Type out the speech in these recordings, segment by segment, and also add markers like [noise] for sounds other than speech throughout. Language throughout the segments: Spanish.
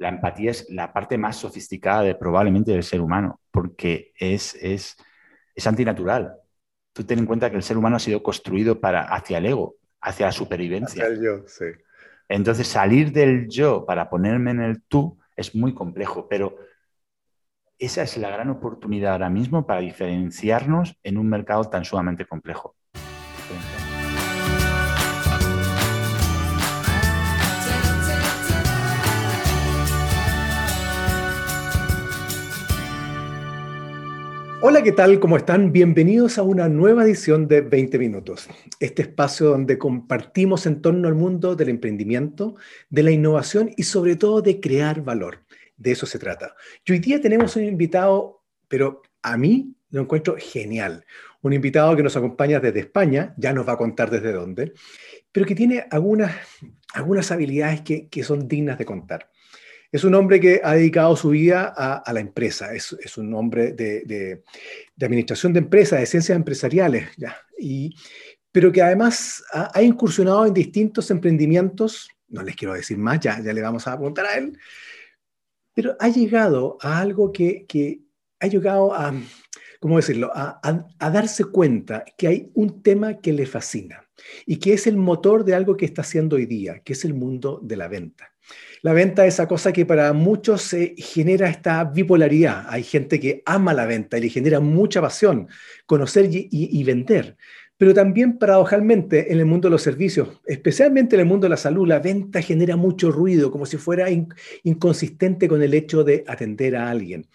la empatía es la parte más sofisticada de, probablemente del ser humano, porque es, es, es antinatural. Tú ten en cuenta que el ser humano ha sido construido para, hacia el ego, hacia la supervivencia. Hacia el yo, sí. Entonces, salir del yo para ponerme en el tú es muy complejo, pero esa es la gran oportunidad ahora mismo para diferenciarnos en un mercado tan sumamente complejo. Hola, ¿qué tal? ¿Cómo están? Bienvenidos a una nueva edición de 20 Minutos, este espacio donde compartimos en torno al mundo del emprendimiento, de la innovación y sobre todo de crear valor. De eso se trata. Y hoy día tenemos un invitado, pero a mí lo encuentro genial. Un invitado que nos acompaña desde España, ya nos va a contar desde dónde, pero que tiene algunas, habilidades que son dignas de contar. Es un hombre que ha dedicado su vida a, la empresa, es, un hombre de, administración de empresas, de ciencias empresariales, ya, y, pero que además ha, incursionado en distintos emprendimientos, no les quiero decir más, ya, ya le vamos a preguntar a él, pero ha llegado a algo que, ha llegado a, ¿cómo decirlo?, a darse cuenta que hay un tema que le fascina y que es el motor de algo que está haciendo hoy día, que es el mundo de la venta. La venta es esa cosa que para muchos se genera esta bipolaridad. Hay gente que ama la venta y le genera mucha pasión conocer y, vender. Pero también, paradojalmente, en el mundo de los servicios, especialmente en el mundo de la salud, la venta genera mucho ruido, como si fuera inconsistente con el hecho de atender a alguien.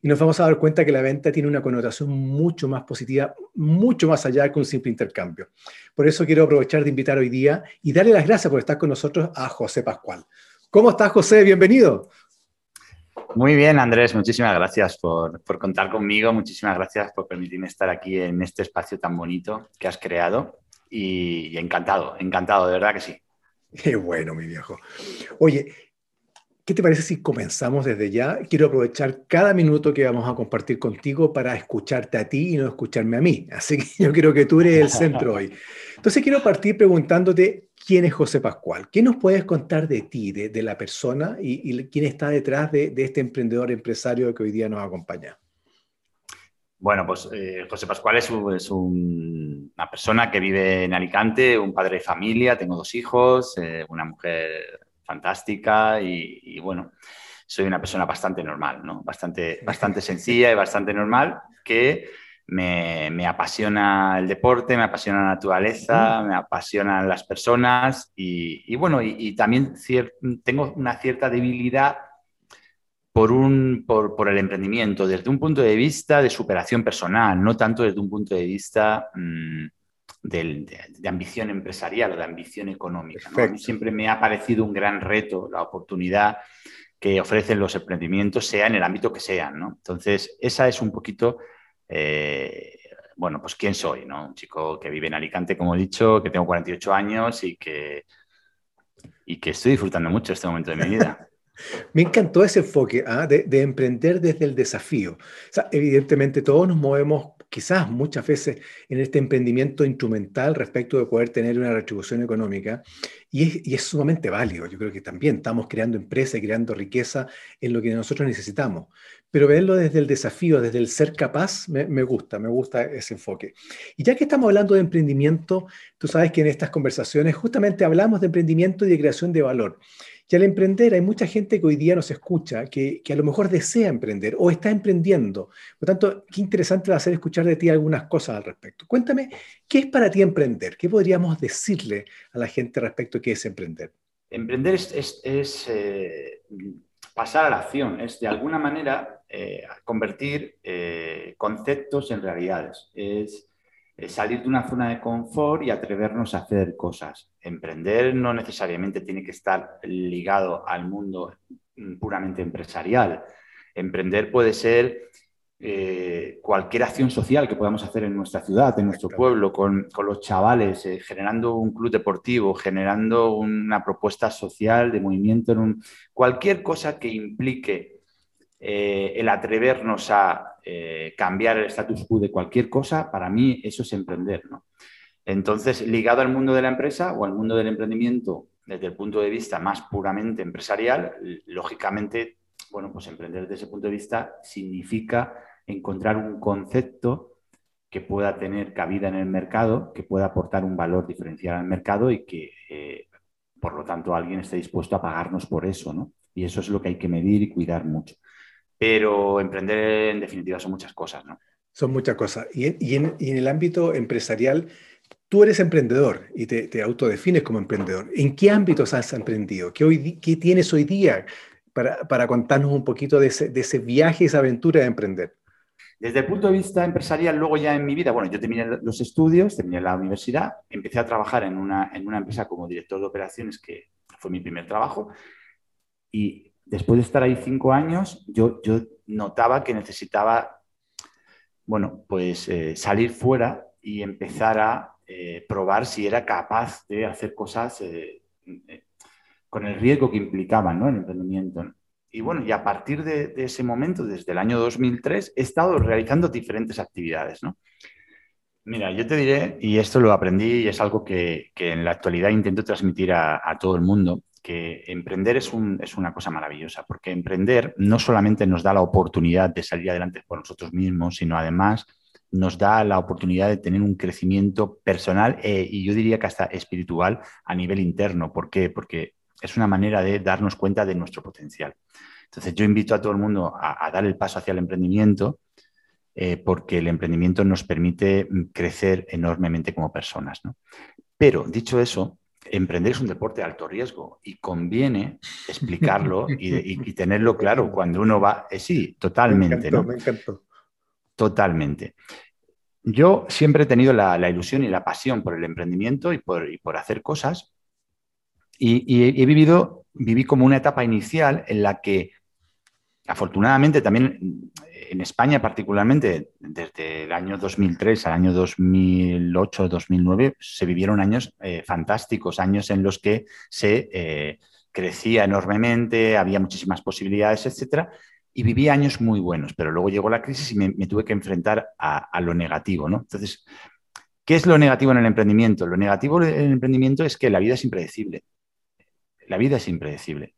Y nos vamos a dar cuenta que la venta tiene una connotación mucho más positiva, mucho más allá que un simple intercambio. Por eso quiero aprovechar de invitar hoy día y darle las gracias por estar con nosotros a José Pascual. ¿Cómo estás, José? Bienvenido. Muy bien, Andrés. Muchísimas gracias por, contar conmigo. Muchísimas gracias por permitirme estar aquí en este espacio tan bonito que has creado. Y, encantado, encantado, de verdad que sí. Qué bueno, mi viejo. Oye, ¿qué te parece si comenzamos desde ya? Quiero aprovechar cada minuto que vamos a compartir contigo para escucharte a ti y no escucharme a mí. Así que [laughs] yo creo que tú eres el centro [laughs] hoy. Entonces quiero partir preguntándote ¿Quién es José Pascual? ¿Qué nos puedes contar de ti, de, la persona y, quién está detrás de, este emprendedor empresario que hoy día nos acompaña? Bueno, pues eh, José Pascual es, una persona que vive en Alicante, un padre de familia, tengo dos hijos, eh, una mujer fantástica y, bueno, soy una persona bastante normal, ¿no? Bastante, bastante [laughs] sencilla y bastante normal que me, apasiona el deporte, me apasiona la naturaleza, me apasionan las personas y, bueno, y, también tengo una cierta debilidad por, un, por, el emprendimiento desde un punto de vista de superación personal, no tanto desde un punto de vista mm, de, ambición empresarial o de ambición económica. siempre me ha parecido un gran reto la oportunidad que ofrecen los emprendimientos, sea en el ámbito que sean. ¿no? Entonces, esa es un poquito eh, bueno, pues quién soy, ¿no? Un chico que vive en Alicante, como he dicho, que tengo 48 años y que, y que estoy disfrutando mucho este momento de mi vida. [laughs] Me encantó ese enfoque ¿ah? de, emprender desde el desafío. evidentemente todos nos movemos quizás muchas veces en este emprendimiento instrumental respecto de poder tener una retribución económica y es, sumamente válido. Yo creo que también estamos creando empresas y creando riqueza en lo que nosotros necesitamos. Pero verlo desde el desafío, desde el ser capaz, me, me gusta, me gusta ese enfoque. Y ya que estamos hablando de emprendimiento, tú sabes que en estas conversaciones justamente hablamos de emprendimiento y de creación de valor. Y al emprender hay mucha gente que hoy día nos escucha, que, a lo mejor desea emprender o está emprendiendo. Por tanto, qué interesante va a ser escuchar de ti algunas cosas al respecto. Cuéntame, ¿qué es para ti emprender? ¿Qué podríamos decirle a la gente respecto a qué es emprender? Emprender es, eh, pasar a la acción, es de alguna manera eh, convertir eh, conceptos en realidades. Es salir de una zona de confort y atrevernos a hacer cosas. Emprender no necesariamente tiene que estar ligado al mundo puramente empresarial. Emprender puede ser eh, cualquier acción social que podamos hacer en nuestra ciudad, en nuestro pueblo, con, los chavales, eh, generando un club deportivo, generando una propuesta social de movimiento, en un, cualquier cosa que implique eh, el atrevernos a eh, cambiar el status quo de cualquier cosa, para mí eso es emprender. ¿no? Entonces, ligado al mundo de la empresa o al mundo del emprendimiento, desde el punto de vista más puramente empresarial, lógicamente, bueno, pues emprender desde ese punto de vista significa encontrar un concepto que pueda tener cabida en el mercado, que pueda aportar un valor diferencial al mercado y que, eh, por lo tanto, alguien esté dispuesto a pagarnos por eso, ¿no? Y eso es lo que hay que medir y cuidar mucho. Pero emprender, en definitiva, son muchas cosas, ¿no? Son muchas cosas. Y en, el ámbito empresarial, tú eres emprendedor y te, autodefines como emprendedor. ¿En qué ámbitos has emprendido? ¿Qué, hoy, qué tienes hoy día para, contarnos un poquito de ese, de ese viaje, esa aventura de emprender? Desde el punto de vista empresarial, luego ya en mi vida, bueno, yo terminé los estudios, terminé la universidad, empecé a trabajar en una, en una empresa como director de operaciones, que fue mi primer trabajo, y después de estar ahí cinco años, yo, notaba que necesitaba, bueno, pues eh, salir fuera y empezar a eh, probar si era capaz de hacer cosas eh, con el riesgo que implicaban ¿no? el emprendimiento. Y bueno, y a partir de, ese momento, desde el año 2003, he estado realizando diferentes actividades, ¿no? Mira, yo te diré, y esto lo aprendí y es algo que, en la actualidad intento transmitir a, todo el mundo, emprender es, una cosa maravillosa, porque emprender no solamente nos da la oportunidad de salir adelante por nosotros mismos, sino además nos da la oportunidad de tener un crecimiento personal e, y yo diría que hasta espiritual a nivel interno. ¿Por qué? Porque es una manera de darnos cuenta de nuestro potencial. Entonces, yo invito a todo el mundo a, dar el paso hacia el emprendimiento eh, porque el emprendimiento nos permite mm, crecer enormemente como personas. Pero, dicho eso, emprender es un deporte de alto riesgo y conviene [laughs] explicarlo y, tenerlo claro cuando uno va. Eh, sí, totalmente. Me encantó, Totalmente. Yo siempre he tenido la, ilusión y la pasión por el emprendimiento y por, y por hacer cosas, y, he vivido, viví como una etapa inicial en la que, afortunadamente, también en España particularmente, desde el año 2003 al año 2008-2009, se vivieron años eh, fantásticos, años en los que se eh, crecía enormemente, había muchísimas posibilidades, etcétera, y viví años muy buenos, pero luego llegó la crisis y me, tuve que enfrentar a, lo negativo, ¿no? Entonces, ¿qué es lo negativo en el emprendimiento? Lo negativo en el emprendimiento es que la vida es impredecible la vida es impredecible.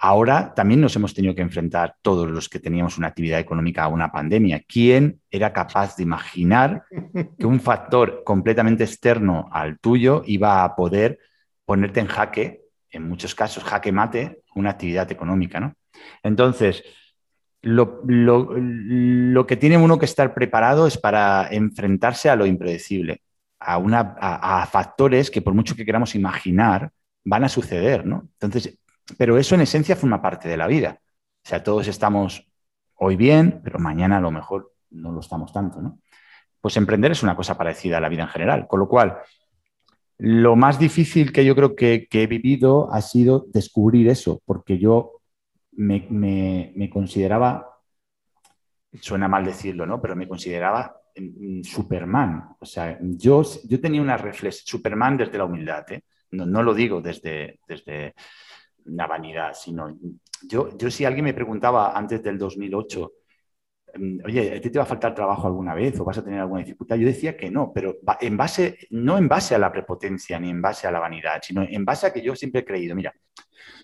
Ahora también nos hemos tenido que enfrentar todos los que teníamos una actividad económica a una pandemia. ¿Quién era capaz de imaginar que un factor completamente externo al tuyo iba a poder ponerte en jaque, en muchos casos jaque mate, una actividad económica? ¿no? Entonces, lo, que tiene uno que estar preparado es para enfrentarse a lo impredecible, a, una, a factores que por mucho que queramos imaginar, van a suceder, ¿no? Entonces, pero eso en esencia forma parte de la vida. O sea, todos estamos hoy bien, pero mañana a lo mejor no lo estamos tanto, ¿no? Pues emprender es una cosa parecida a la vida en general, con lo cual lo más difícil que yo creo que, he vivido ha sido descubrir eso, porque yo me, consideraba, suena mal decirlo, ¿no? Pero me consideraba Superman. O sea, yo, yo tenía una reflexión, Superman desde la humildad, ¿eh? No, lo digo desde, desde la vanidad, sino yo, yo si alguien me preguntaba antes del 2008, em, oye, ¿a ti te va a faltar trabajo alguna vez o vas a tener alguna dificultad? Yo decía que no, pero en base, no en base a la prepotencia ni en base a la vanidad, sino en base a que yo siempre he creído, mira,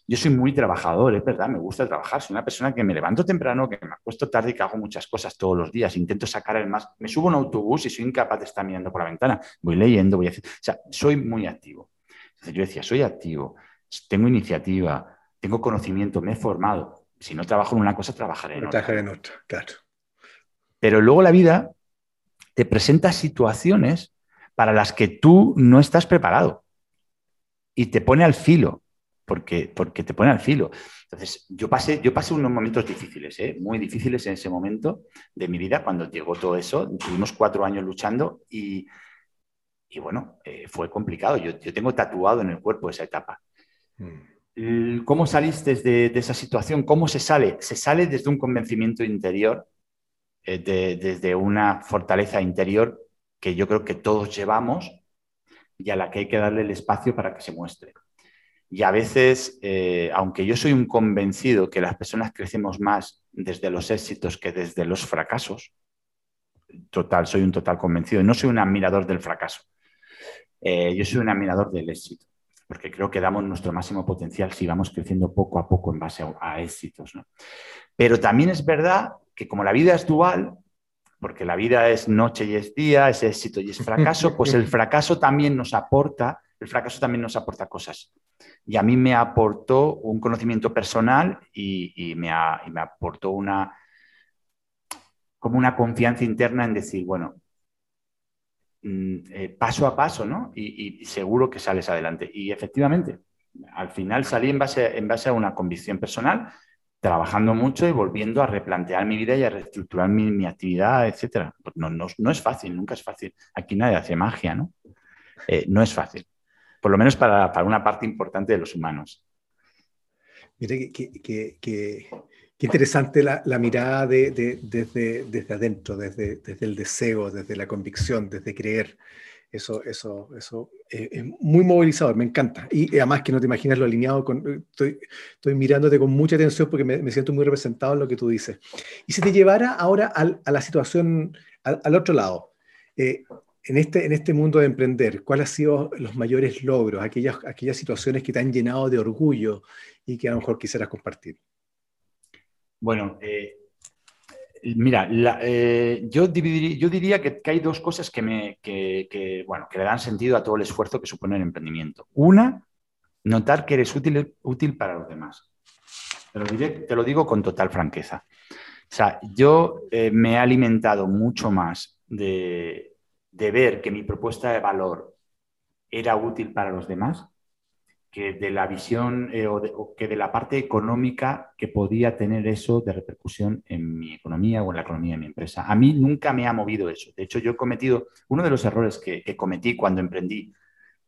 yo soy muy trabajador, es verdad, me gusta trabajar, soy una persona que me levanto temprano, que me acuesto tarde y que hago muchas cosas todos los días, intento sacar el más, me subo a un autobús y soy incapaz de estar mirando por la ventana, voy leyendo, voy a hacer, o sea, soy muy activo yo decía, soy activo, tengo iniciativa, tengo conocimiento, me he formado. Si no trabajo en una cosa, trabajaré en otra. en otra, claro. Pero luego la vida te presenta situaciones para las que tú no estás preparado y te pone al filo, porque, porque te pone al filo. Entonces, yo pasé, yo pasé unos momentos difíciles, ¿eh? muy difíciles en ese momento de mi vida, cuando llegó todo eso. Tuvimos cuatro años luchando y, y bueno, eh, fue complicado. Yo, tengo tatuado en el cuerpo esa etapa. Mm. ¿Cómo saliste de, esa situación? ¿Cómo se sale? Se sale desde un convencimiento interior, eh, desde una fortaleza interior que yo creo que todos llevamos y a la que hay que darle el espacio para que se muestre. Y a veces, eh, aunque yo soy un convencido que las personas crecemos más desde los éxitos que desde los fracasos, total, soy un total convencido, no soy un admirador del fracaso. Eh, yo soy un admirador del éxito. Porque creo que damos nuestro máximo potencial si vamos creciendo poco a poco en base a, éxitos. Pero también es verdad que como la vida es dual, porque la vida es noche y es día, es éxito y es [laughs] fracaso, pues el fracaso también nos aporta, el fracaso también nos aporta cosas. Y a mí me aportó un conocimiento personal y, me, me aportó una, como una confianza interna en decir, bueno, eh, paso a paso, ¿no? Y, seguro que sales adelante. Y efectivamente, al final salí en base, en base a una convicción personal trabajando mucho y volviendo a replantear mi vida y a reestructurar mi, actividad, etc. Pues no, no, es fácil, nunca es fácil. Aquí nadie hace magia, ¿no? Eh, no es fácil, por lo menos para, una parte importante de los humanos. Mire, qué interesante la, mirada desde, desde adentro, desde, desde el deseo, desde la convicción, desde creer. Eso, eso, eso eh, es muy movilizador, me encanta. Y, además que no te imaginas lo alineado con... Estoy, estoy mirándote con mucha atención porque me, siento muy representado en lo que tú dices. Y si te llevara ahora a la situación, al, otro lado, eh, en, este, en este mundo de emprender, ¿cuáles han sido los mayores logros, aquellas, aquellas situaciones que te han llenado de orgullo y que a lo mejor quisieras compartir? Bueno, eh, Mira, eh, yo, yo, diría que, hay dos cosas que, me, bueno, que le dan sentido a todo el esfuerzo que supone el emprendimiento. Una, notar que eres útil, útil para los demás. Te lo, te lo digo con total franqueza. O sea, yo eh, me he alimentado mucho más de, de ver que mi propuesta de valor era útil para los demás que de la visión eh, o, que de la parte económica que podía tener eso de repercusión en mi economía o en la economía de mi empresa. A mí nunca me ha movido eso. De hecho, yo he cometido uno de los errores que, cometí cuando emprendí,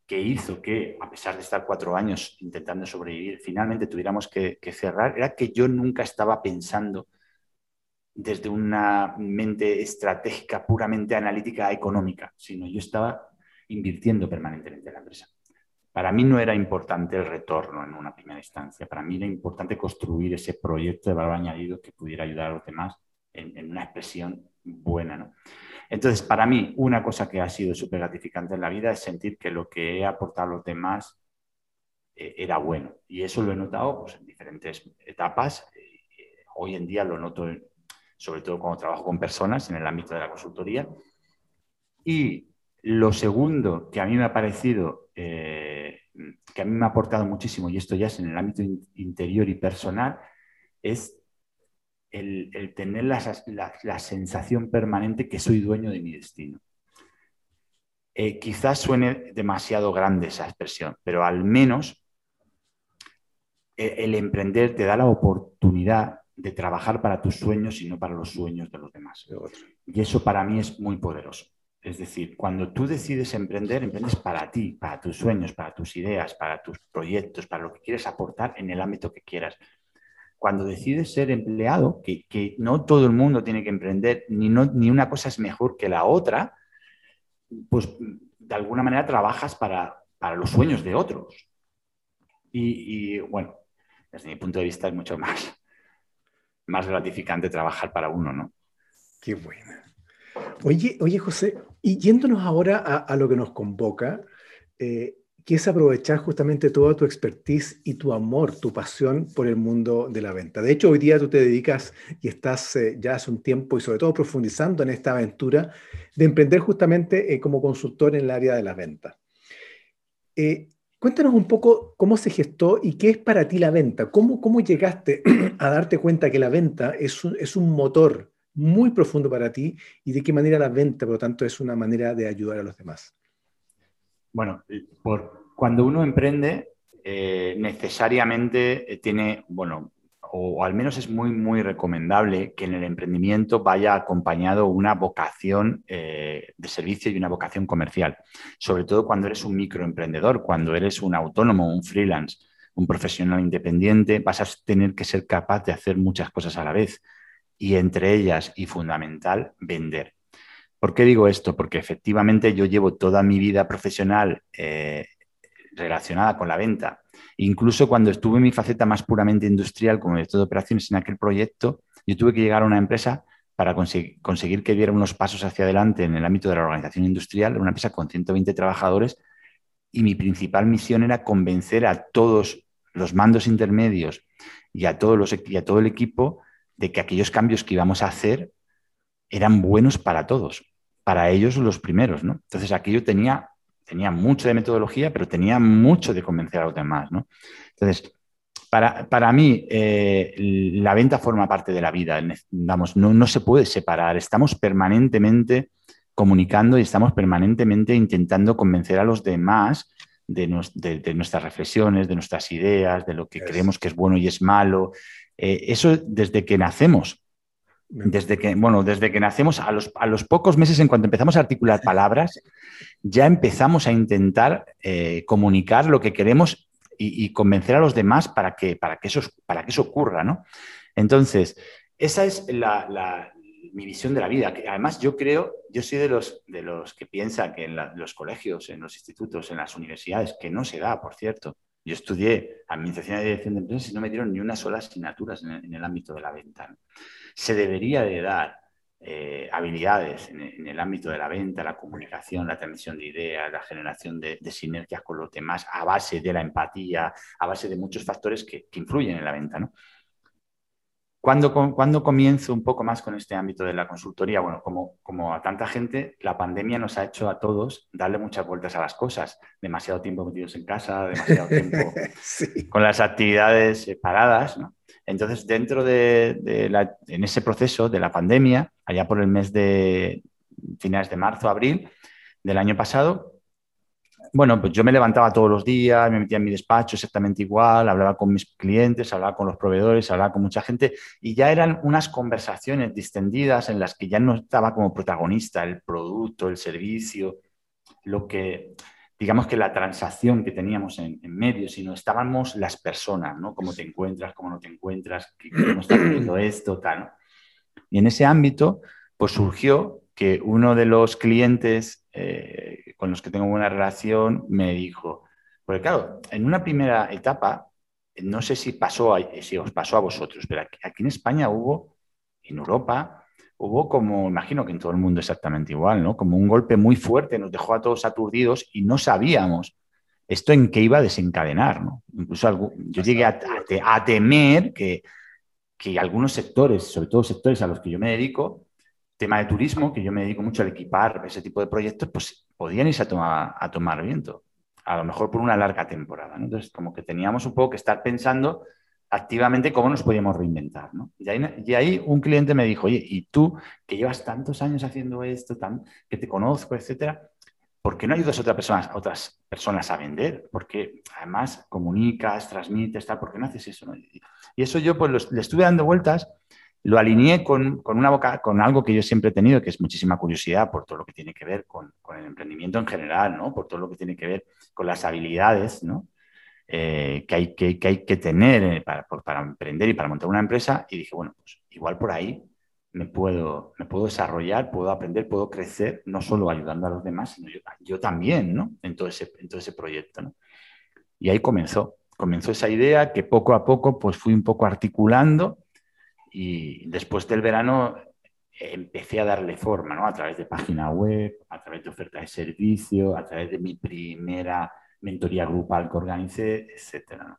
que hizo que, a pesar de estar cuatro años intentando sobrevivir, finalmente tuviéramos que, que cerrar, era que yo nunca estaba pensando desde una mente estratégica puramente analítica económica, sino yo estaba invirtiendo permanentemente en la empresa. Para mí no era importante el retorno en una primera instancia, para mí era importante construir ese proyecto de valor añadido que pudiera ayudar a los demás en, una expresión buena. Entonces, para mí, una cosa que ha sido súper gratificante en la vida es sentir que lo que he aportado a los demás eh, era bueno. Y eso lo he notado pues, en diferentes etapas. Eh, hoy en día lo noto sobre todo cuando trabajo con personas en el ámbito de la consultoría. Y lo segundo que a mí me ha parecido eh, que a mí me ha aportado muchísimo, y esto ya es en el ámbito interior y personal, es el, tener la, sensación permanente que soy dueño de mi destino. Eh, quizás suene demasiado grande esa expresión, pero al menos eh, el emprender te da la oportunidad de trabajar para tus sueños y no para los sueños de los demás. Y eso para mí es muy poderoso. Es decir, cuando tú decides emprender, emprendes para ti, para tus sueños, para tus ideas, para tus proyectos, para lo que quieres aportar en el ámbito que quieras. Cuando decides ser empleado, que, no todo el mundo tiene que emprender, ni, una cosa es mejor que la otra, pues de alguna manera trabajas para, los sueños de otros. Y, bueno, desde mi punto de vista es mucho más, más gratificante trabajar para uno, ¿no? Qué buena. Oye, oye, José, y yéndonos ahora a, lo que nos convoca, eh, que es aprovechar justamente toda tu expertise y tu amor, tu pasión por el mundo de la venta. De hecho, hoy día tú te dedicas y estás eh, ya hace un tiempo y sobre todo profundizando en esta aventura de emprender justamente eh, como consultor en el área de la venta. cuéntanos un poco cómo se gestó y qué es para ti la venta. ¿Cómo, cómo llegaste [clears throat] a darte cuenta que la venta es un, es un motor muy profundo para ti y de qué manera la venta, por lo tanto, es una manera de ayudar a los demás. Bueno, por, cuando uno emprende, eh, necesariamente eh, tiene, bueno, o al menos es muy, muy recomendable que en el emprendimiento vaya acompañado una vocación eh, de servicio y una vocación comercial, sobre todo cuando eres un microemprendedor, cuando eres un autónomo, un freelance, un profesional independiente, vas a tener que ser capaz de hacer muchas cosas a la vez y entre ellas y fundamental, vender. ¿Por qué digo esto? Porque efectivamente yo llevo toda mi vida profesional eh, relacionada con la venta. Incluso cuando estuve en mi faceta más puramente industrial como director de operaciones en aquel proyecto, yo tuve que llegar a una empresa para conseguir, que diera unos pasos hacia adelante en el ámbito de la organización industrial, una empresa con 120 trabajadores, y mi principal misión era convencer a todos los mandos intermedios y a, todos los, y a todo el equipo de que aquellos cambios que íbamos a hacer eran buenos para todos, para ellos los primeros, ¿no? Entonces aquello tenía, tenía mucho de metodología, pero tenía mucho de convencer a los demás, ¿no? Entonces, para, para mí, eh, la venta forma parte de la vida, Vamos, no, no se puede separar, estamos permanentemente comunicando y estamos permanentemente intentando convencer a los demás de, nuestras reflexiones, de nuestras ideas, de lo que creemos que es bueno y es malo. Eh, eso desde que nacemos. Desde que, bueno, desde que nacemos, a los, a los, pocos meses, en cuanto empezamos a articular palabras, ya empezamos a intentar eh, comunicar lo que queremos y, convencer a los demás para que, para que, eso, para que eso ocurra, ¿no? Entonces, esa es la, mi visión de la vida. Que además, yo creo, yo soy de los, de los que piensa que en, los colegios, en los institutos, en las universidades, que no se da, por cierto. Yo estudié Administración y Dirección de Empresas y no me dieron ni una sola asignatura en el, ámbito de la venta. Se debería de dar eh, habilidades en, el ámbito de la venta, la comunicación, la transmisión de ideas, la generación de, sinergias con los demás, a base de la empatía, a base de muchos factores que, que influyen en la venta. ¿no? ¿Cuándo, comienzo un poco más con este ámbito de la consultoría? Bueno, como, como a tanta gente, la pandemia nos ha hecho a todos darle muchas vueltas a las cosas. Demasiado tiempo metidos en casa, demasiado tiempo [laughs] con las actividades paradas. Entonces, dentro de, la, en ese proceso de la pandemia, allá por el mes de finales de marzo, abril del año pasado, bueno, pues yo me levantaba todos los días, me metía en mi despacho exactamente igual, hablaba con mis clientes, hablaba con los proveedores, hablaba con mucha gente y ya eran unas conversaciones distendidas en las que ya no estaba como protagonista el producto, el servicio, lo que, digamos que la transacción que teníamos en, medio, sino estábamos las personas, ¿no? Cómo te encuentras, cómo no te encuentras, cómo está haciendo esto, tal. Y en ese ámbito, pues surgió que uno de los clientes eh, con los que tengo buena relación me dijo, porque claro, en una primera etapa, no sé si, pasó si os pasó a vosotros, pero aquí, en España hubo, en Europa, hubo como, imagino que en todo el mundo exactamente igual, ¿no? Como un golpe muy fuerte, nos dejó a todos aturdidos y no sabíamos esto en qué iba a desencadenar, ¿no? Incluso yo llegué a, temer que, que algunos sectores, sobre todo sectores a los que yo me dedico, tema de turismo, que yo me dedico mucho al equipar ese tipo de proyectos, pues podían irse a tomar, a tomar viento, a lo mejor por una larga temporada. Entonces, como que teníamos un poco que estar pensando activamente cómo nos podíamos reinventar. Y, ahí, un cliente me dijo, oye, ¿y tú que llevas tantos años haciendo esto, tan, que te conozco, etcétera? ¿Por qué no ayudas a otras personas, a otras personas a vender? Porque además comunicas, transmites, tal, ¿por qué no haces eso? Y eso yo pues le estuve dando vueltas lo alineé con, una boca, con algo que yo siempre he tenido, que es muchísima curiosidad por todo lo que tiene que ver con, el emprendimiento en general, ¿no? por todo lo que tiene que ver con las habilidades ¿no? Eh, que, hay, que, hay que tener eh, para, para, emprender y para montar una empresa. Y dije, bueno, pues igual por ahí me puedo, me puedo desarrollar, puedo aprender, puedo crecer, no solo ayudando a los demás, sino yo, también ¿no? en, todo ese, en todo ese proyecto. ¿no? Y ahí comenzó, comenzó esa idea que poco a poco pues fui un poco articulando y después del verano empecé a darle forma, ¿no? A través de página web, a través de oferta de servicio, a través de mi primera mentoría grupal que organicé, etcétera.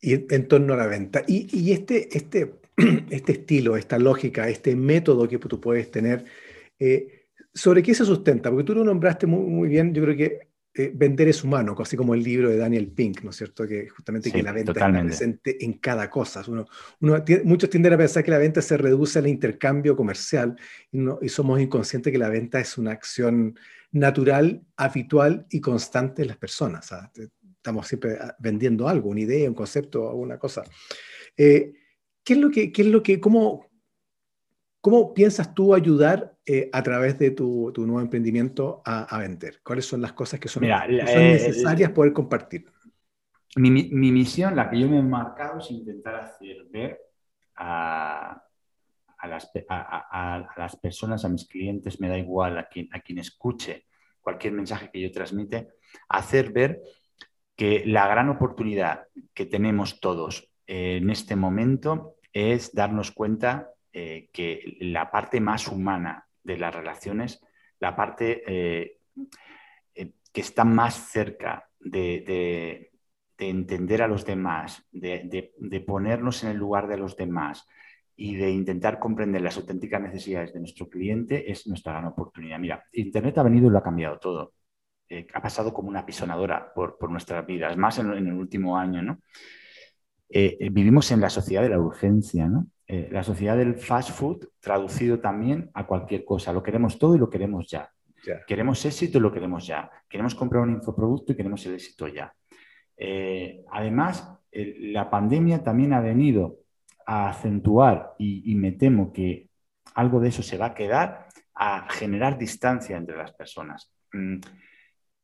Y en torno a la venta. Y, este, este, [clears throat] este estilo, esta lógica, este método que tú puedes tener, eh, ¿sobre qué se sustenta? Porque tú lo nombraste muy, muy bien, yo creo que eh, vender es humano, así como el libro de Daniel Pink, ¿no es cierto? Que justamente que la venta está presente en cada cosa. Uno, muchos tienden a pensar que la venta se reduce al intercambio comercial y, somos inconscientes que la venta es una acción natural, habitual y constante en las personas. Estamos siempre ah, vendiendo algo, una idea, un concepto, alguna cosa. Eh, ¿Qué es lo que, qué es lo que, cómo, ¿Cómo piensas tú ayudar eh, a través de tu, nuevo emprendimiento a, vender? ¿Cuáles son las cosas que son, eh, necesarias poder compartir? Mi, misión, la que yo me he marcado, es intentar hacer ver a, las, personas, a mis clientes, me da igual a quien, a quien escuche cualquier mensaje que yo transmite, hacer ver que la gran oportunidad que tenemos todos en este momento es darnos cuenta eh, que la parte más humana de las relaciones, la parte eh, eh, que está más cerca de, entender a los demás, de, ponernos en el lugar de los demás y de intentar comprender las auténticas necesidades de nuestro cliente es nuestra gran oportunidad. Mira, Internet ha venido y lo ha cambiado todo. Ha pasado como una pisonadora por, nuestras vidas, más en, el último año. ¿no? Vivimos en la sociedad de la urgencia, ¿no? La sociedad del fast food traducido también a cualquier cosa. Lo queremos todo y lo queremos ya. Queremos éxito y lo queremos ya. Queremos comprar un infoproducto y queremos el éxito ya. además, la pandemia también ha venido a acentuar, y, y me temo que algo de eso se va a quedar, a generar distancia entre las personas. Mm,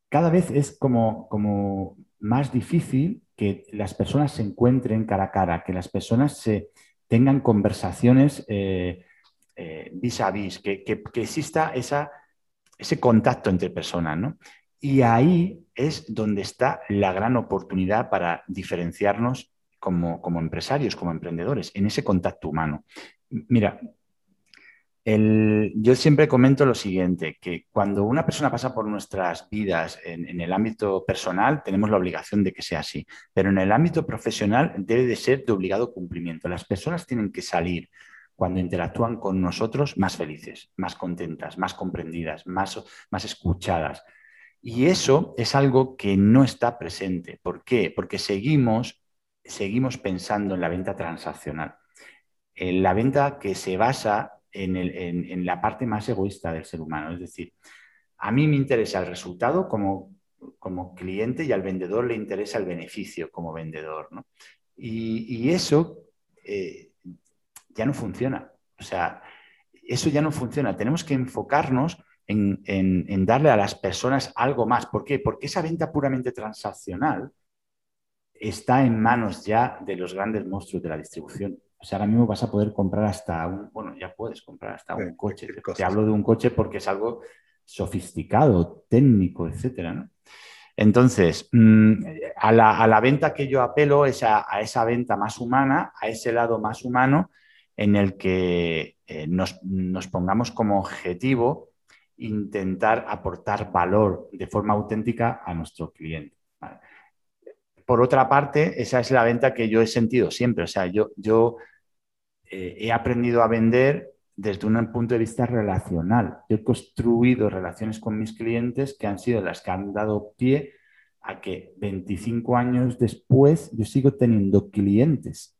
cada vez es como, como más difícil que las personas se encuentren cara a cara, que las personas se tengan conversaciones vis a vis, que, exista esa, ese contacto entre personas. ¿no? Y ahí es donde está la gran oportunidad para diferenciarnos como, como empresarios, como emprendedores, en ese contacto humano. Mira, yo siempre comento lo siguiente, que cuando una persona pasa por nuestras vidas en, el ámbito personal, tenemos la obligación de que sea así, pero en el ámbito profesional debe de ser de obligado cumplimiento. Las personas tienen que salir cuando interactúan con nosotros más felices, más contentas, más comprendidas, más, más escuchadas. Y eso es algo que no está presente. ¿Por qué? Porque seguimos, seguimos pensando en la venta transaccional. En la venta que se basa en, la parte más egoísta del ser humano. Es decir, a mí me interesa el resultado como, como cliente y al vendedor le interesa el beneficio como vendedor. Y, eso eh, ya no funciona. O sea, eso ya no funciona. Tenemos que enfocarnos en, en, darle a las personas algo más. ¿Por qué? Porque esa venta puramente transaccional está en manos ya de los grandes monstruos de la distribución. O sea, ahora mismo vas a poder comprar hasta un, bueno, ya puedes comprar hasta un coche. Te, hablo de un coche porque es algo sofisticado, técnico, etcétera, Entonces, mm, a, la, venta que yo apelo es a, esa venta más humana, a ese lado más humano en el que eh, nos, pongamos como objetivo intentar aportar valor de forma auténtica a nuestro cliente. Por otra parte, esa es la venta que yo he sentido siempre. O sea, yo, eh, he aprendido a vender desde un punto de vista relacional. Yo he construido relaciones con mis clientes que han sido las que han dado pie a que 25 años después yo sigo teniendo clientes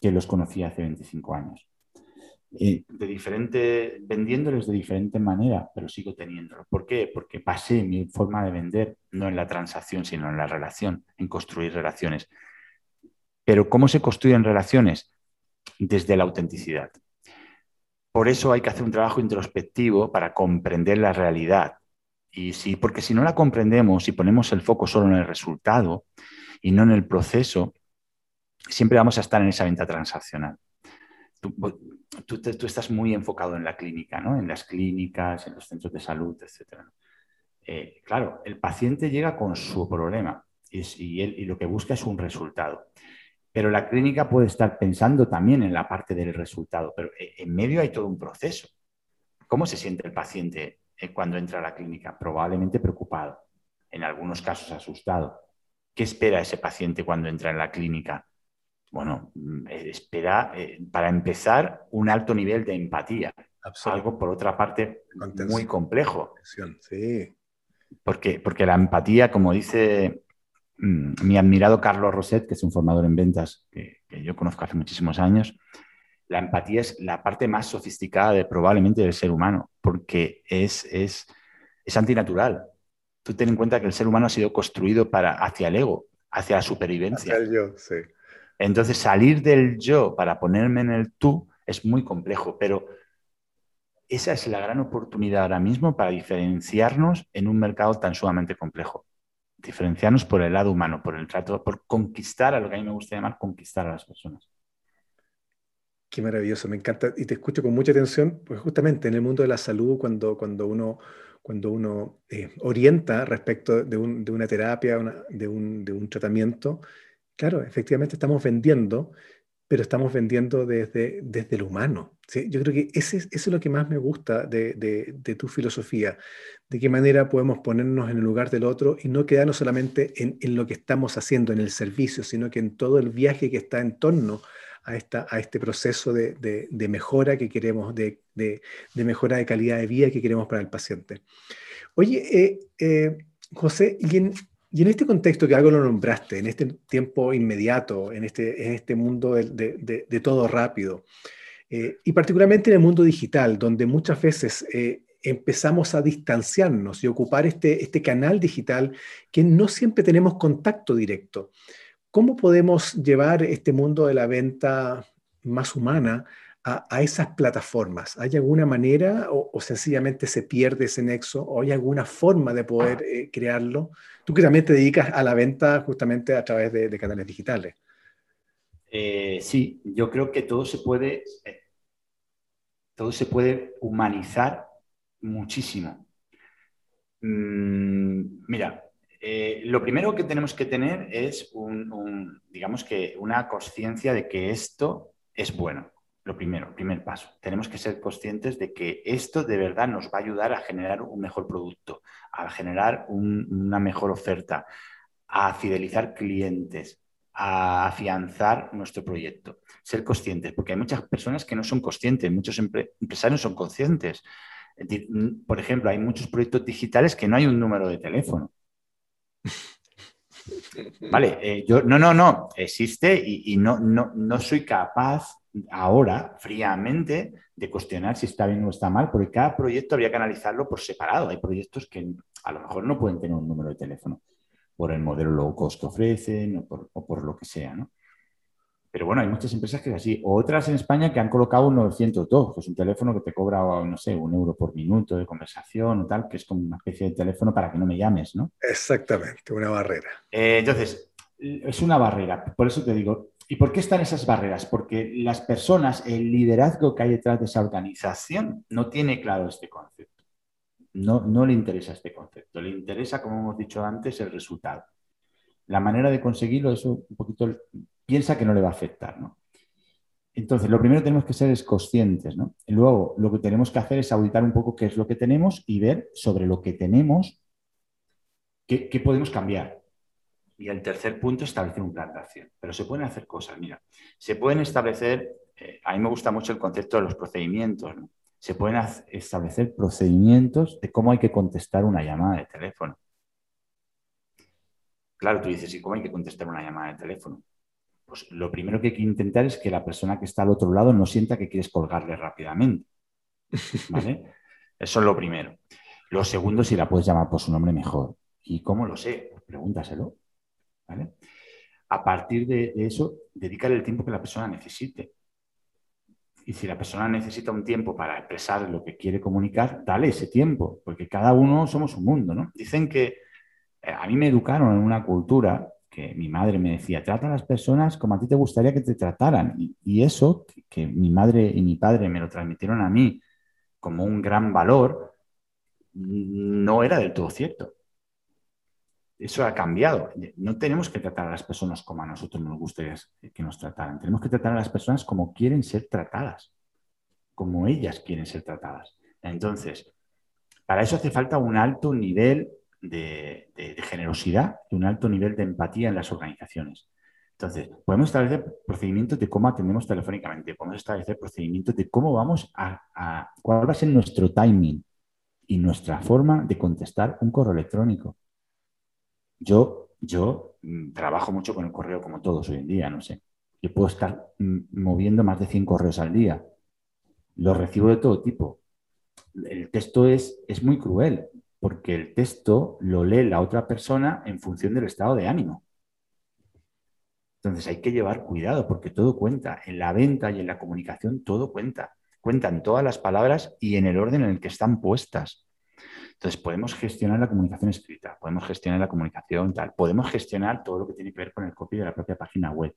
que los conocí hace 25 años. De diferente, vendiéndoles de diferente manera, pero sigo teniéndolo. ¿Por qué? Porque pasé mi forma de vender no en la transacción, sino en la relación, en construir relaciones. Pero ¿cómo se construyen relaciones? Desde la autenticidad. Por eso hay que hacer un trabajo introspectivo para comprender la realidad. Y sí, porque si no la comprendemos y ponemos el foco solo en el resultado y no en el proceso, siempre vamos a estar en esa venta transaccional estás muy enfocado en la clínica, ¿no? En las clínicas, en los centros de salud, etc. Eh, claro, el paciente llega con su problema y, y lo que busca es un resultado. Pero la clínica puede estar pensando también en la parte del resultado, pero eh, en medio hay todo un proceso. ¿Cómo se siente el paciente eh, cuando entra a la clínica? Probablemente preocupado, en algunos casos asustado. ¿Qué espera ese paciente cuando entra en la clínica? Bueno, mm, eh, espera, eh, para empezar, un alto nivel de empatía. Algo, por otra parte, muy complejo. Sí. Porque, porque la empatía, como dice mm, mi admirado Carlos Roset, que es un formador en ventas que, yo conozco hace muchísimos años, la empatía es la parte más sofisticada de, probablemente del ser humano, porque es, es, es antinatural. Tú ten en cuenta que el ser humano ha sido construido para, hacia el ego, hacia la supervivencia. Hacia el yo, sí. Entonces, salir del yo para ponerme en el tú es muy complejo, pero esa es la gran oportunidad ahora mismo para diferenciarnos en un mercado tan sumamente complejo. Diferenciarnos por el lado humano, por el trato, por conquistar a lo que a mí me gusta llamar conquistar a las personas. Qué maravilloso, me encanta y te escucho con mucha atención, pues justamente en el mundo de la salud, cuando, cuando uno, cuando uno eh, orienta respecto de, una terapia, de, un, de, un, tratamiento, Claro, efectivamente estamos vendiendo, pero estamos vendiendo desde, desde lo humano. ¿sí? Yo creo que ese, eso es lo que más me gusta de, de, tu filosofía, de qué manera podemos ponernos en el lugar del otro y no quedarnos solamente en, en, lo que estamos haciendo, en el servicio, sino que en todo el viaje que está en torno a, esta, a este proceso de, de mejora que queremos, de, mejora de calidad de vida que queremos para el paciente. Oye, eh, eh, José, y en, y en este contexto que algo lo nombraste, en este tiempo inmediato, en este, en este mundo de, de, todo rápido, eh, y particularmente en el mundo digital, donde muchas veces eh, empezamos a distanciarnos y ocupar este, este canal digital que no siempre tenemos contacto directo. ¿Cómo podemos llevar este mundo de la venta más humana a, esas plataformas? ¿Hay alguna manera o, sencillamente se pierde ese nexo o hay alguna forma de poder eh, crearlo? Tú que también te dedicas a la venta justamente a través de, canales digitales. Eh, sí, yo creo que todo se puede, eh, todo se puede humanizar muchísimo. Mm, mira, lo primero que tenemos que tener es un, digamos que una conciencia de que esto es bueno lo primero, el primer paso. Tenemos que ser conscientes de que esto de verdad nos va a ayudar a generar un mejor producto, a generar una mejor oferta, a fidelizar clientes, a afianzar nuestro proyecto. Ser conscientes, porque hay muchas personas que no son conscientes, muchos empresarios son conscientes. por ejemplo, hay muchos proyectos digitales que no hay un número de teléfono. [laughs] Vale, eh, yo no, no, no, existe y, no, no, no soy capaz ahora fríamente de cuestionar si está bien o está mal, porque cada proyecto habría que analizarlo por separado. Hay proyectos que a lo mejor no pueden tener un número de teléfono por el modelo low cost que ofrecen o por, lo que sea, ¿no? Pero bueno, hay muchas empresas que es así. O otras en España que han colocado un 902, que es un teléfono que te cobra, no sé, un euro por minuto de conversación o tal, que es como una especie de teléfono para que no me llames, ¿no? Exactamente, una barrera. Eh, entonces, es una barrera. Por eso te digo, ¿Y por qué están esas barreras? Porque las personas, el liderazgo que hay detrás de esa organización no tiene claro este concepto. No, no le interesa este concepto. Le interesa, como hemos dicho antes, el resultado. La manera de conseguirlo, eso un poquito piensa que no le va a afectar. ¿no? Entonces, lo primero que tenemos que ser es conscientes. ¿no? Luego, lo que tenemos que hacer es auditar un poco qué es lo que tenemos y ver sobre lo que tenemos qué podemos cambiar y el tercer punto, establecer un plan de acción. Pero se pueden hacer cosas, mira, se pueden establecer, eh, a mí me gusta mucho el concepto de los procedimientos, se pueden establecer procedimientos de cómo hay que contestar una llamada de teléfono. Claro, tú dices, ¿y cómo hay que contestar una llamada de teléfono? Pues lo primero que hay que intentar es que la persona que está al otro lado no sienta que quieres colgarle rápidamente. ¿Vale? [laughs] Eso es lo primero. Lo segundo, si la puedes llamar por su nombre, mejor. ¿Y cómo lo sé? Pues pregúntaselo. A partir de, eso, dedicar el tiempo que la persona necesite. Y si la persona necesita un tiempo para expresar lo que quiere comunicar, dale ese tiempo, porque cada uno somos un mundo, ¿no? Dicen que eh, a mí me educaron en una cultura que mi madre me decía, trata a las personas como a ti te gustaría que te trataran. Y, eso, que, mi madre y mi padre me lo transmitieron a mí como un gran valor, no era del todo cierto eso ha cambiado. No tenemos que tratar a las personas como a nosotros nos gustaría que nos trataran. Tenemos que tratar a las personas como quieren ser tratadas, como ellas quieren ser tratadas. Entonces, para eso hace falta un alto nivel de, generosidad y un alto nivel de empatía en las organizaciones. Entonces, podemos establecer procedimientos de cómo atendemos telefónicamente, podemos establecer procedimientos de cómo vamos a, cuál va a ser nuestro timing y nuestra forma de contestar un correo electrónico. Yo, yo mm, trabajo mucho con el correo como todos hoy en día, no sé. Yo puedo estar mm, moviendo más de 100 correos al día. Los recibo de todo tipo. El texto es, es muy cruel porque el texto lo lee la otra persona en función del estado de ánimo. Entonces hay que llevar cuidado porque todo cuenta. En la venta y en la comunicación todo cuenta. Cuentan todas las palabras y en el orden en el que están puestas. Entonces, podemos gestionar la comunicación escrita, podemos gestionar la comunicación tal, podemos gestionar todo lo que tiene que ver con el copy de la propia página web.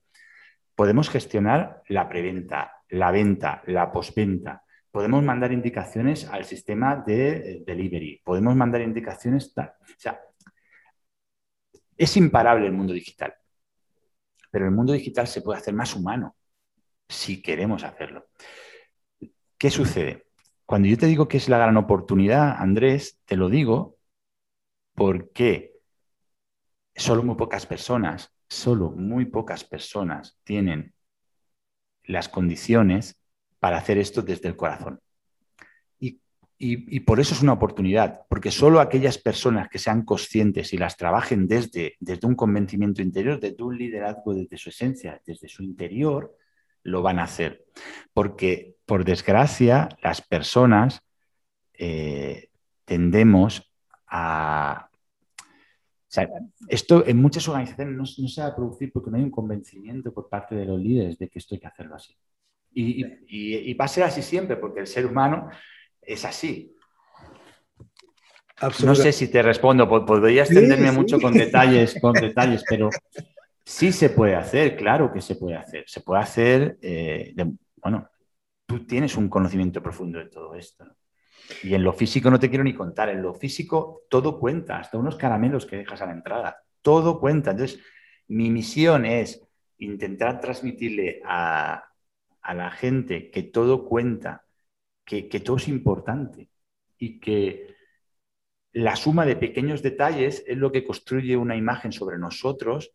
Podemos gestionar la preventa, la venta, la postventa. Podemos mandar indicaciones al sistema de eh, delivery. Podemos mandar indicaciones tal. O sea, es imparable el mundo digital. Pero el mundo digital se puede hacer más humano si queremos hacerlo. ¿qué sucede? Cuando yo te digo que es la gran oportunidad, Andrés, te lo digo porque solo muy pocas personas, solo muy pocas personas tienen las condiciones para hacer esto desde el corazón. Y, por eso es una oportunidad, porque solo aquellas personas que sean conscientes y las trabajen desde, desde un convencimiento interior, desde un liderazgo, desde su esencia, desde su interior, lo van a hacer. Porque, por desgracia, las personas eh, tendemos a... esto en muchas organizaciones no, se va a producir porque no hay un convencimiento por parte de los líderes de que esto hay que hacerlo así. Y, y, va a ser así siempre, porque el ser humano es así. No sé si te respondo, podría extenderme mucho con detalles, con detalles, pero sí se puede hacer, claro que se puede hacer. Se puede hacer, eh, bueno, tú tienes un conocimiento profundo de todo esto. Y en lo físico no te quiero ni contar, en lo físico todo cuenta, hasta unos caramelos que dejas a la entrada, todo cuenta. Entonces, mi misión es intentar transmitirle a, a la gente que todo cuenta que, todo es importante y que la suma de pequeños detalles es lo que construye una imagen sobre nosotros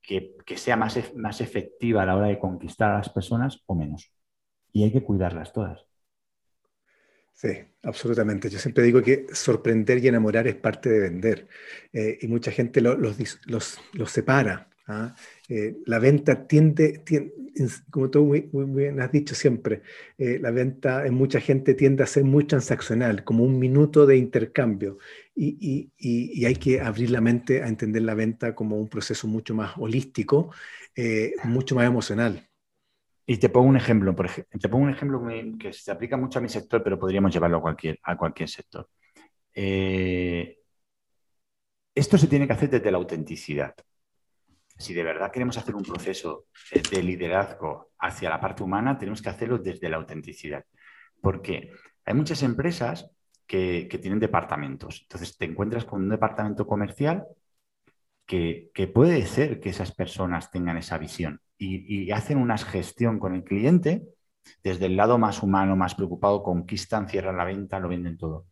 que, sea más, más efectiva a la hora de conquistar a las personas o menos. Y hay que cuidarlas todas. Sí, absolutamente. Yo siempre digo que sorprender y enamorar es parte de vender. Eh, y mucha gente los, los separa. ¿ah? Eh, la venta tiende, como tú muy, bien has dicho siempre, eh, la venta en mucha gente tiende a ser muy transaccional, como un minuto de intercambio. Y, hay que abrir la mente a entender la venta como un proceso mucho más holístico, mucho más emocional. Y te pongo un ejemplo, te pongo un ejemplo que se aplica mucho a mi sector, pero podríamos llevarlo a cualquier, a cualquier sector. esto se tiene que hacer desde la autenticidad si de verdad queremos hacer un proceso de liderazgo hacia la parte humana, tenemos que hacerlo desde la autenticidad. Porque hay muchas empresas que, tienen departamentos. Entonces te encuentras con un departamento comercial que, puede ser que esas personas tengan esa visión y, hacen una gestión con el cliente desde el lado más humano, más preocupado, conquistan, cierran la venta, lo venden todo.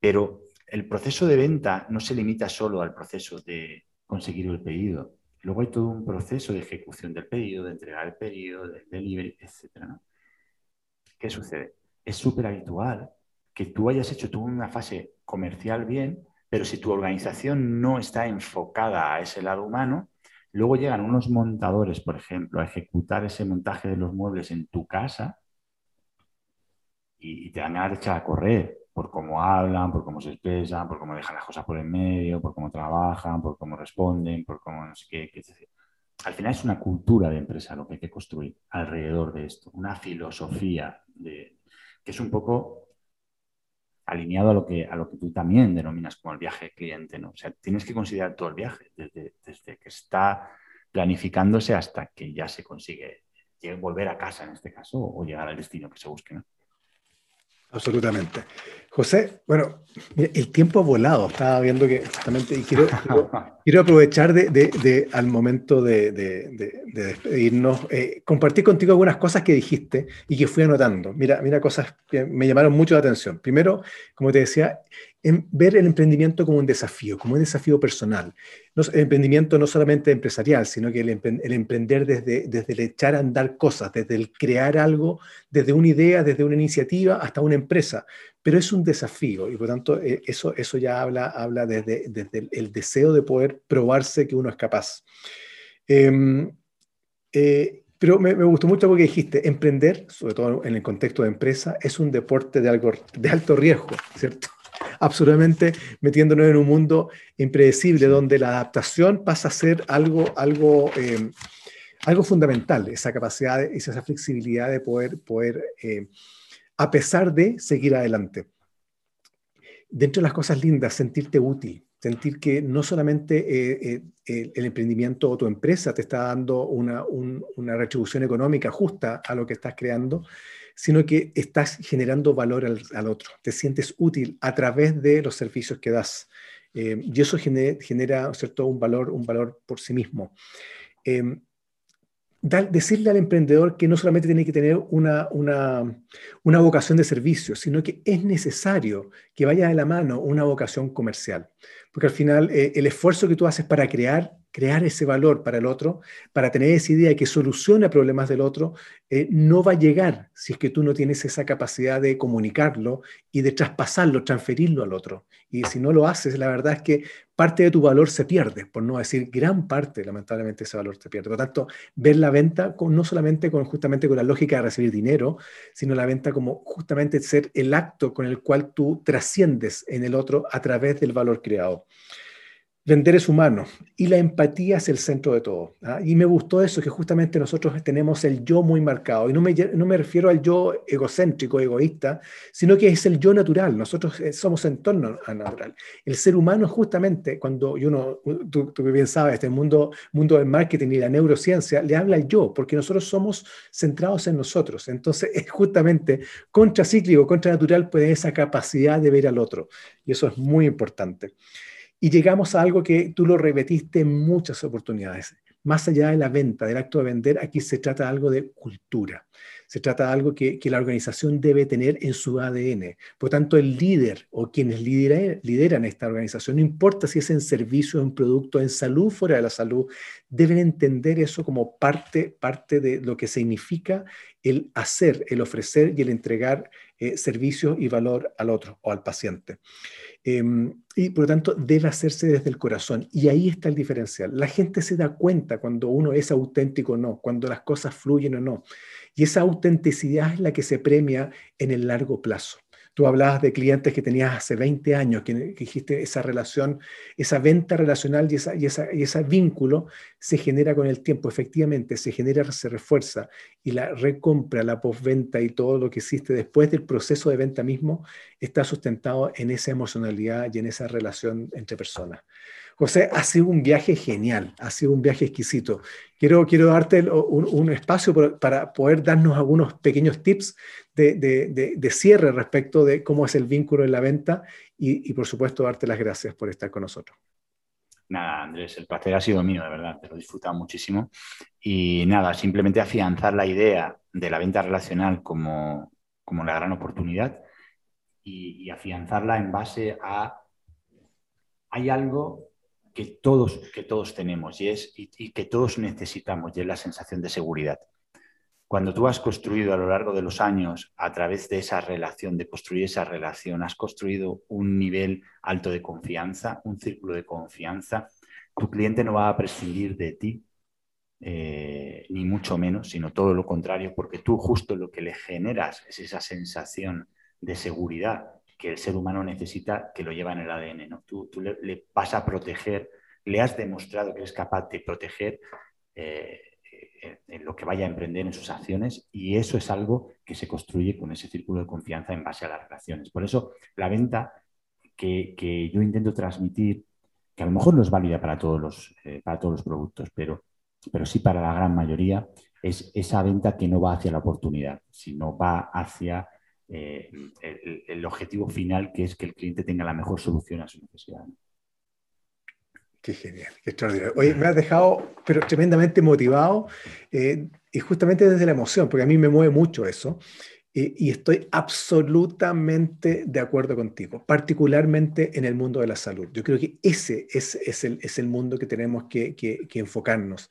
Pero el proceso de venta no se limita solo al proceso de, conseguir el pedido. Luego hay todo un proceso de ejecución del pedido, de entregar el pedido, del delivery, etc. ¿Qué sucede? Es súper habitual que tú hayas hecho tú una fase comercial bien, pero si tu organización no está enfocada a ese lado humano, luego llegan unos montadores, por ejemplo, a ejecutar ese montaje de los muebles en tu casa y, te van a echar a correr por cómo hablan, por cómo se expresan, por cómo dejan las cosas por el medio, por cómo trabajan, por cómo responden, por cómo no sé qué. Al final es una cultura de empresa lo que hay que construir alrededor de esto, una filosofía que es un poco alineado a lo, que, a lo que tú también denominas como el viaje cliente, ¿no? O sea, tienes que considerar todo el viaje, desde, desde que está planificándose hasta que ya se consigue volver a casa en este caso o llegar al destino que se busque. Absolutamente. José, bueno, el tiempo ha volado, estaba viendo que justamente, y quiero, quiero, [laughs] aprovechar de, al momento de, despedirnos, eh, compartir contigo algunas cosas que dijiste y que fui anotando. Mira, mira cosas que me llamaron mucho la atención. Primero, como te decía, en ver el emprendimiento como un desafío, como un desafío personal. No, el emprendimiento no solamente empresarial, sino que el, emprender desde, desde el echar a andar cosas, desde el crear algo, desde una idea, desde una iniciativa hasta una empresa. Pero es un desafío y por tanto eh, eso, eso ya habla, habla desde, desde el, deseo de poder probarse que uno es capaz. Em, eh, pero me, me, gustó mucho porque dijiste, emprender, sobre todo en el contexto de empresa, es un deporte de, algo, de alto riesgo, ¿cierto? Absolutamente metiéndonos en un mundo impredecible donde la adaptación pasa a ser algo, algo, eh, algo fundamental, esa capacidad, esa flexibilidad de poder, poder eh, a pesar de seguir adelante. Dentro de las cosas lindas, sentirte útil, sentir que no solamente eh, el emprendimiento o tu empresa te está dando una, una retribución económica justa a lo que estás creando, sino que estás generando valor al, otro, te sientes útil a través de los servicios que das. Eh, y eso genera, ¿cierto? Un, valor, un valor por sí mismo. Em, decirle al emprendedor que no solamente tiene que tener una, una, una, vocación de servicio, sino que es necesario que vaya de la mano una vocación comercial. Porque al final eh, el esfuerzo que tú haces para crear crear ese valor para el otro, para tener esa idea que soluciona problemas del otro, eh, no va a llegar si es que tú no tienes esa capacidad de comunicarlo y de traspasarlo, transferirlo al otro. Y si no lo haces, la verdad es que parte de tu valor se pierde, por no decir gran parte, lamentablemente, ese valor se pierde. Por lo tanto, ver la venta no solamente con, justamente con la lógica de recibir dinero, sino la venta como justamente ser el acto con el cual tú trasciendes en el otro a través del valor creado. Vender es humano y la empatía es el centro de todo. ¿ah? Y me gustó eso, que justamente nosotros tenemos el yo muy marcado. Y no me, no me refiero al yo egocéntrico, egoísta, sino que es el yo natural. Nosotros eh, somos entorno natural. El ser humano justamente, cuando uno, tú, tú bien sabes, este mundo, mundo del marketing y la neurociencia, le habla al yo, porque nosotros somos centrados en nosotros. Entonces, [laughs] es justamente contracíclico, contranatural, puede esa capacidad de ver al otro. Y eso es muy importante. Y llegamos a algo que tú lo repetiste en muchas oportunidades. Más allá de la venta, del acto de vender, aquí se trata algo de cultura. Se trata de algo que, la organización debe tener en su ADN. Por tanto, el líder o quienes lideran esta organización, no importa si es en servicio, en producto, en salud, fuera de la salud, deben entender eso como parte, parte de lo que significa el hacer, el ofrecer y el entregar eh, y valor al otro o al paciente. Em, y por lo tanto debe hacerse desde el corazón. Y ahí está el diferencial. La gente se da cuenta cuando uno es auténtico o no, cuando las cosas fluyen o no. Y esa autenticidad es la que se premia en el largo plazo. Tú hablabas de clientes que tenías hace 20 años, que, dijiste esa relación, esa venta relacional y, esa, y, y ese vínculo se genera con el tiempo. Efectivamente, se genera, se refuerza y la recompra, la postventa y todo lo que hiciste después del proceso de venta mismo está sustentado en esa emocionalidad y en esa relación entre personas. José, ha sido un viaje genial, ha sido un viaje exquisito. Quiero, quiero darte un, espacio para poder darnos algunos pequeños tips de, cierre respecto de cómo es el vínculo en la venta y, por supuesto, darte las gracias por estar con nosotros. Nada, Andrés, el placer ha sido mío, de verdad, te lo he disfrutado muchísimo. Y nada, simplemente afianzar la idea de la venta relacional como, como la gran oportunidad y, y afianzarla en base a hay algo que todos, que todos tenemos y, es, y, que todos necesitamos, y es la sensación de seguridad. Cuando tú has construido a lo largo de los años, a través de esa relación, de construir esa relación, has construido un nivel alto de confianza, un círculo de confianza, tu cliente no va a prescindir de ti, eh, ni mucho menos, sino todo lo contrario, porque tú justo lo que le generas es esa sensación de seguridad que el ser humano necesita, que lo lleva en el ADN. ¿no? Tú, le, vas a proteger, le has demostrado que eres capaz de proteger eh, eh, en lo que vaya a emprender en sus acciones y eso es algo que se construye con ese círculo de confianza en base a las relaciones. Por eso la venta que, yo intento transmitir, que a lo mejor no es válida para todos los, eh, para todos los productos, pero, pero sí para la gran mayoría, es esa venta que no va hacia la oportunidad, sino va hacia eh, el, objetivo final, que es que el cliente tenga la mejor solución a su necesidad. Qué genial, qué extraordinario. Oye, me has dejado pero tremendamente motivado eh, y justamente desde la emoción, porque a mí me mueve mucho eso. y estoy absolutamente de acuerdo contigo, particularmente en el mundo de la salud. Yo creo que ese es, es, el, es el, mundo que tenemos que, que, que enfocarnos.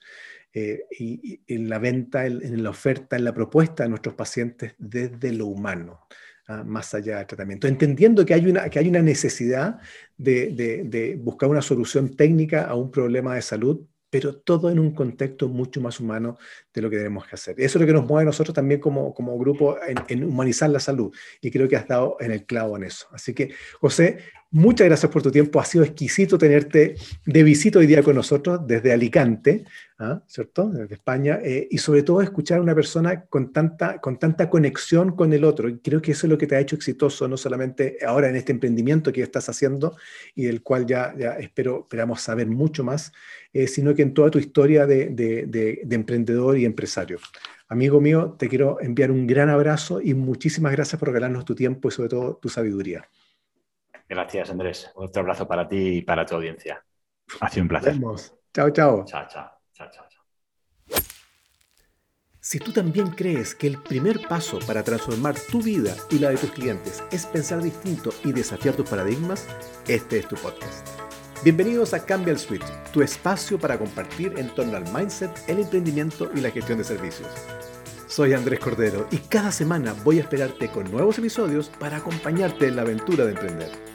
Eh, y, en la venta, en, la oferta, en la propuesta de nuestros pacientes desde lo humano, ¿ah? más allá del tratamiento, entendiendo que hay una, que hay una necesidad de, de, buscar una solución técnica a un problema de salud, pero todo en un contexto mucho más humano de lo que tenemos que hacer. Eso es lo que nos mueve a nosotros también como, como grupo en, en, humanizar la salud. Y creo que has dado en el clavo en eso. Así que, José, Muchas gracias por tu tiempo. Ha sido exquisito tenerte de visita hoy día con nosotros desde Alicante, ¿ah? ¿cierto? Desde España. Eh, y sobre todo escuchar a una persona con tanta, con tanta conexión con el otro. Y creo que eso es lo que te ha hecho exitoso, no solamente ahora en este emprendimiento que estás haciendo y del cual ya, ya espero, esperamos saber mucho más, eh, sino que en toda tu historia de, de, de emprendedor y empresario. Amigo mío, te quiero enviar un gran abrazo y muchísimas gracias por regalarnos tu tiempo y sobre todo tu sabiduría. Gracias, Andrés. Otro abrazo para ti y para tu audiencia. Ha sido un placer. Chao, chao. Chao, chao. Chao, chao. Si tú también crees que el primer paso para transformar tu vida y la de tus clientes es pensar distinto y desafiar tus paradigmas, este es tu podcast. Bienvenidos a Cambia el Switch, tu espacio para compartir en torno al mindset, el emprendimiento y la gestión de servicios. Soy Andrés Cordero y cada semana voy a esperarte con nuevos episodios para acompañarte en la aventura de emprender.